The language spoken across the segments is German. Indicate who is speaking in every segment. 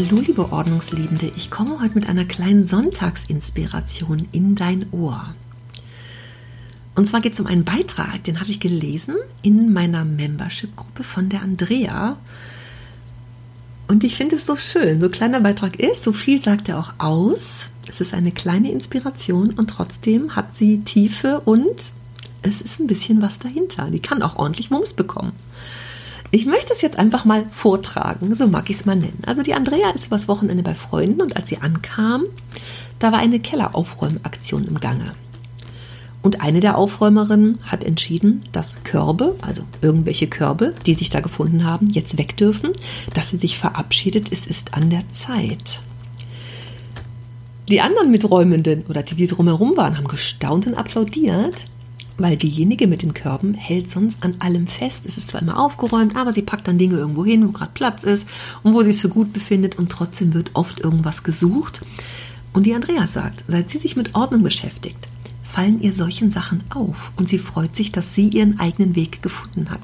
Speaker 1: Hallo liebe Ordnungsliebende, ich komme heute mit einer kleinen Sonntagsinspiration in dein Ohr. Und zwar geht es um einen Beitrag, den habe ich gelesen in meiner Membership-Gruppe von der Andrea. Und ich finde es so schön. So kleiner Beitrag ist, so viel sagt er auch aus. Es ist eine kleine Inspiration und trotzdem hat sie Tiefe und es ist ein bisschen was dahinter. Die kann auch ordentlich Mums bekommen. Ich möchte es jetzt einfach mal vortragen, so mag ich es mal nennen. Also die Andrea ist übers Wochenende bei Freunden und als sie ankam, da war eine Kelleraufräumaktion im Gange. Und eine der Aufräumerinnen hat entschieden, dass Körbe, also irgendwelche Körbe, die sich da gefunden haben, jetzt weg dürfen, dass sie sich verabschiedet, es ist an der Zeit. Die anderen Miträumenden oder die, die drumherum waren, haben gestaunt und applaudiert weil diejenige mit den Körben hält sonst an allem fest. Es ist zwar immer aufgeräumt, aber sie packt dann Dinge irgendwo hin, wo gerade Platz ist und wo sie es für gut befindet und trotzdem wird oft irgendwas gesucht. Und die Andrea sagt, seit sie sich mit Ordnung beschäftigt, fallen ihr solchen Sachen auf und sie freut sich, dass sie ihren eigenen Weg gefunden hat.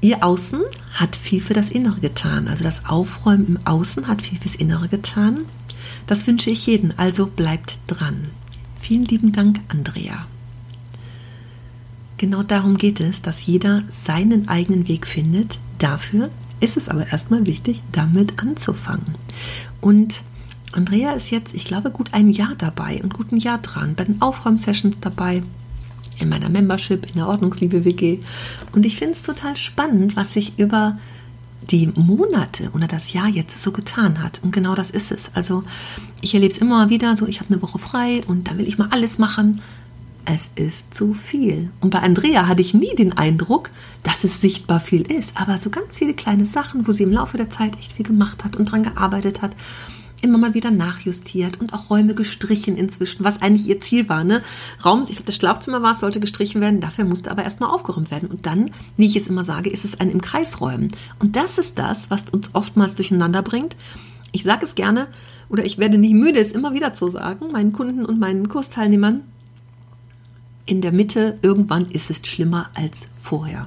Speaker 1: Ihr Außen hat viel für das Innere getan, also das Aufräumen im Außen hat viel fürs Innere getan. Das wünsche ich jedem, also bleibt dran. Vielen lieben Dank, Andrea. Genau darum geht es, dass jeder seinen eigenen Weg findet. Dafür ist es aber erstmal wichtig, damit anzufangen. Und Andrea ist jetzt, ich glaube, gut ein Jahr dabei und gut ein Jahr dran, bei den Aufräumsessions dabei, in meiner Membership, in der Ordnungsliebe WG. Und ich finde es total spannend, was sich über die Monate oder das Jahr jetzt so getan hat. Und genau das ist es. Also ich erlebe es immer wieder so, ich habe eine Woche frei und da will ich mal alles machen es ist zu viel. Und bei Andrea hatte ich nie den Eindruck, dass es sichtbar viel ist, aber so ganz viele kleine Sachen, wo sie im Laufe der Zeit echt viel gemacht hat und dran gearbeitet hat, immer mal wieder nachjustiert und auch Räume gestrichen inzwischen, was eigentlich ihr Ziel war. Ne? Raum, ich glaube, das Schlafzimmer war, es sollte gestrichen werden, dafür musste aber erstmal aufgeräumt werden. Und dann, wie ich es immer sage, ist es ein im Kreis räumen. Und das ist das, was uns oftmals durcheinander bringt. Ich sage es gerne, oder ich werde nicht müde, es immer wieder zu sagen, meinen Kunden und meinen Kursteilnehmern, in der Mitte, irgendwann ist es schlimmer als vorher.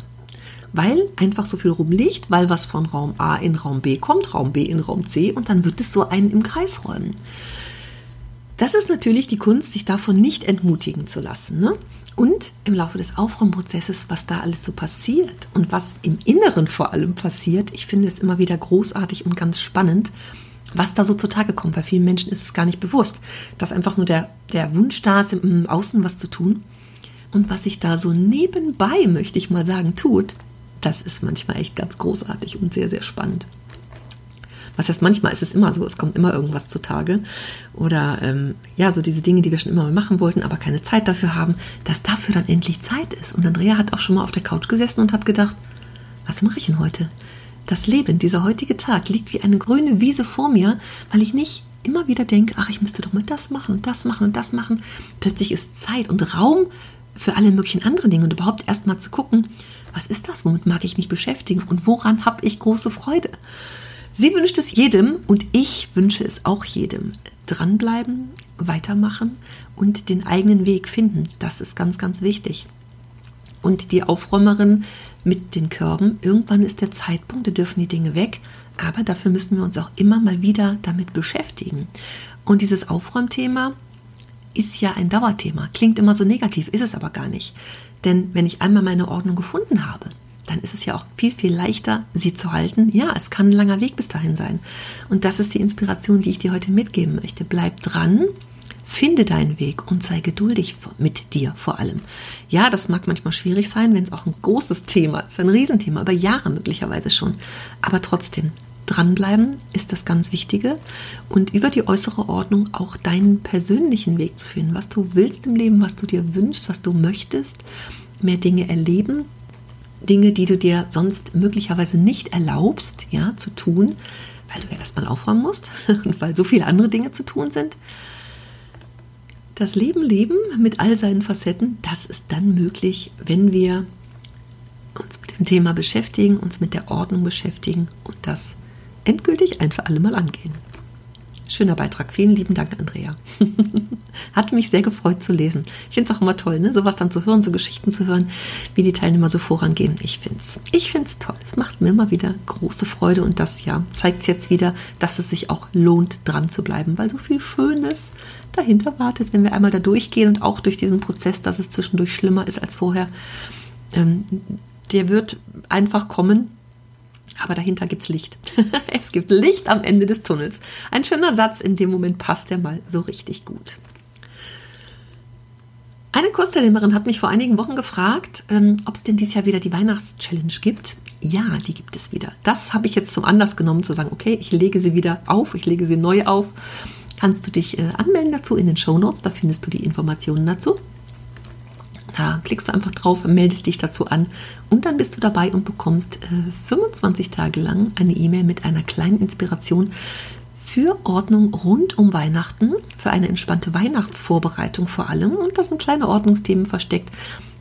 Speaker 1: Weil einfach so viel rumliegt, weil was von Raum A in Raum B kommt, Raum B in Raum C und dann wird es so einen im Kreis räumen. Das ist natürlich die Kunst, sich davon nicht entmutigen zu lassen. Ne? Und im Laufe des Aufräumprozesses, was da alles so passiert und was im Inneren vor allem passiert, ich finde es immer wieder großartig und ganz spannend, was da so zutage kommt. Weil vielen Menschen ist es gar nicht bewusst, dass einfach nur der, der Wunsch da ist, im Außen was zu tun und was sich da so nebenbei, möchte ich mal sagen, tut, das ist manchmal echt ganz großartig und sehr, sehr spannend. Was heißt manchmal ist es immer so, es kommt immer irgendwas zutage. Oder ähm, ja, so diese Dinge, die wir schon immer mal machen wollten, aber keine Zeit dafür haben, dass dafür dann endlich Zeit ist. Und Andrea hat auch schon mal auf der Couch gesessen und hat gedacht, was mache ich denn heute? Das Leben, dieser heutige Tag liegt wie eine grüne Wiese vor mir, weil ich nicht immer wieder denke, ach, ich müsste doch mal das machen und das machen und das machen. Plötzlich ist Zeit und Raum für alle möglichen anderen Dinge und überhaupt erstmal zu gucken, was ist das, womit mag ich mich beschäftigen und woran habe ich große Freude. Sie wünscht es jedem und ich wünsche es auch jedem. Dranbleiben, weitermachen und den eigenen Weg finden. Das ist ganz, ganz wichtig. Und die Aufräumerin mit den Körben, irgendwann ist der Zeitpunkt, da dürfen die Dinge weg, aber dafür müssen wir uns auch immer mal wieder damit beschäftigen. Und dieses Aufräumthema, ist ja ein Dauerthema. Klingt immer so negativ, ist es aber gar nicht. Denn wenn ich einmal meine Ordnung gefunden habe, dann ist es ja auch viel, viel leichter, sie zu halten. Ja, es kann ein langer Weg bis dahin sein. Und das ist die Inspiration, die ich dir heute mitgeben möchte. Bleib dran, finde deinen Weg und sei geduldig mit dir vor allem. Ja, das mag manchmal schwierig sein, wenn es auch ein großes Thema ist, ein Riesenthema, über Jahre möglicherweise schon. Aber trotzdem, dranbleiben ist das ganz Wichtige. Und über die äußere Ordnung auch deinen persönlichen Weg zu finden, was du willst im Leben, was du dir wünschst, was du möchtest, mehr Dinge erleben, Dinge, die du dir sonst möglicherweise nicht erlaubst, ja, zu tun, weil du ja erstmal aufräumen musst und weil so viele andere Dinge zu tun sind. Das Leben leben mit all seinen Facetten, das ist dann möglich, wenn wir uns mit dem Thema beschäftigen, uns mit der Ordnung beschäftigen und das endgültig ein für alle Mal angehen. Schöner Beitrag. Vielen lieben Dank, Andrea. Hat mich sehr gefreut zu lesen. Ich finde es auch immer toll, ne? sowas dann zu hören, so Geschichten zu hören, wie die Teilnehmer so vorangehen. Ich finde es ich find's toll. Es macht mir immer wieder große Freude und das ja zeigt jetzt wieder, dass es sich auch lohnt, dran zu bleiben, weil so viel Schönes dahinter wartet, wenn wir einmal da durchgehen und auch durch diesen Prozess, dass es zwischendurch schlimmer ist als vorher. Ähm, der wird einfach kommen, aber dahinter gibt es Licht. es gibt Licht am Ende des Tunnels. Ein schöner Satz, in dem Moment passt der mal so richtig gut. Eine Kursteilnehmerin hat mich vor einigen Wochen gefragt, ähm, ob es denn dieses Jahr wieder die Weihnachtschallenge gibt. Ja, die gibt es wieder. Das habe ich jetzt zum Anlass genommen, zu sagen, okay, ich lege sie wieder auf, ich lege sie neu auf. Kannst du dich äh, anmelden dazu in den Show Notes, da findest du die Informationen dazu. Da klickst du einfach drauf, meldest dich dazu an und dann bist du dabei und bekommst äh, 25 Tage lang eine E-Mail mit einer kleinen Inspiration für Ordnung rund um Weihnachten, für eine entspannte Weihnachtsvorbereitung vor allem. Und da sind kleine Ordnungsthemen versteckt.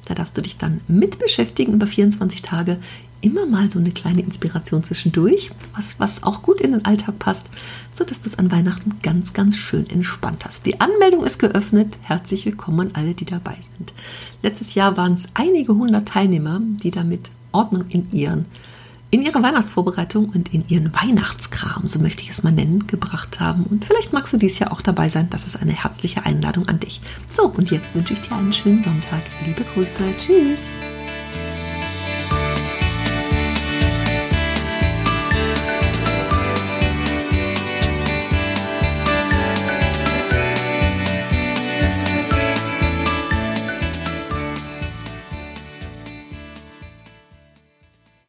Speaker 1: Da darfst du dich dann mit beschäftigen über 24 Tage immer mal so eine kleine Inspiration zwischendurch, was, was auch gut in den Alltag passt, sodass du es an Weihnachten ganz, ganz schön entspannt hast. Die Anmeldung ist geöffnet. Herzlich willkommen an alle, die dabei sind. Letztes Jahr waren es einige hundert Teilnehmer, die damit Ordnung in ihren in ihre Weihnachtsvorbereitung und in ihren Weihnachtskram, so möchte ich es mal nennen, gebracht haben. Und vielleicht magst du dies Jahr auch dabei sein. Das ist eine herzliche Einladung an dich. So, und jetzt wünsche ich dir einen schönen Sonntag. Liebe Grüße. Tschüss.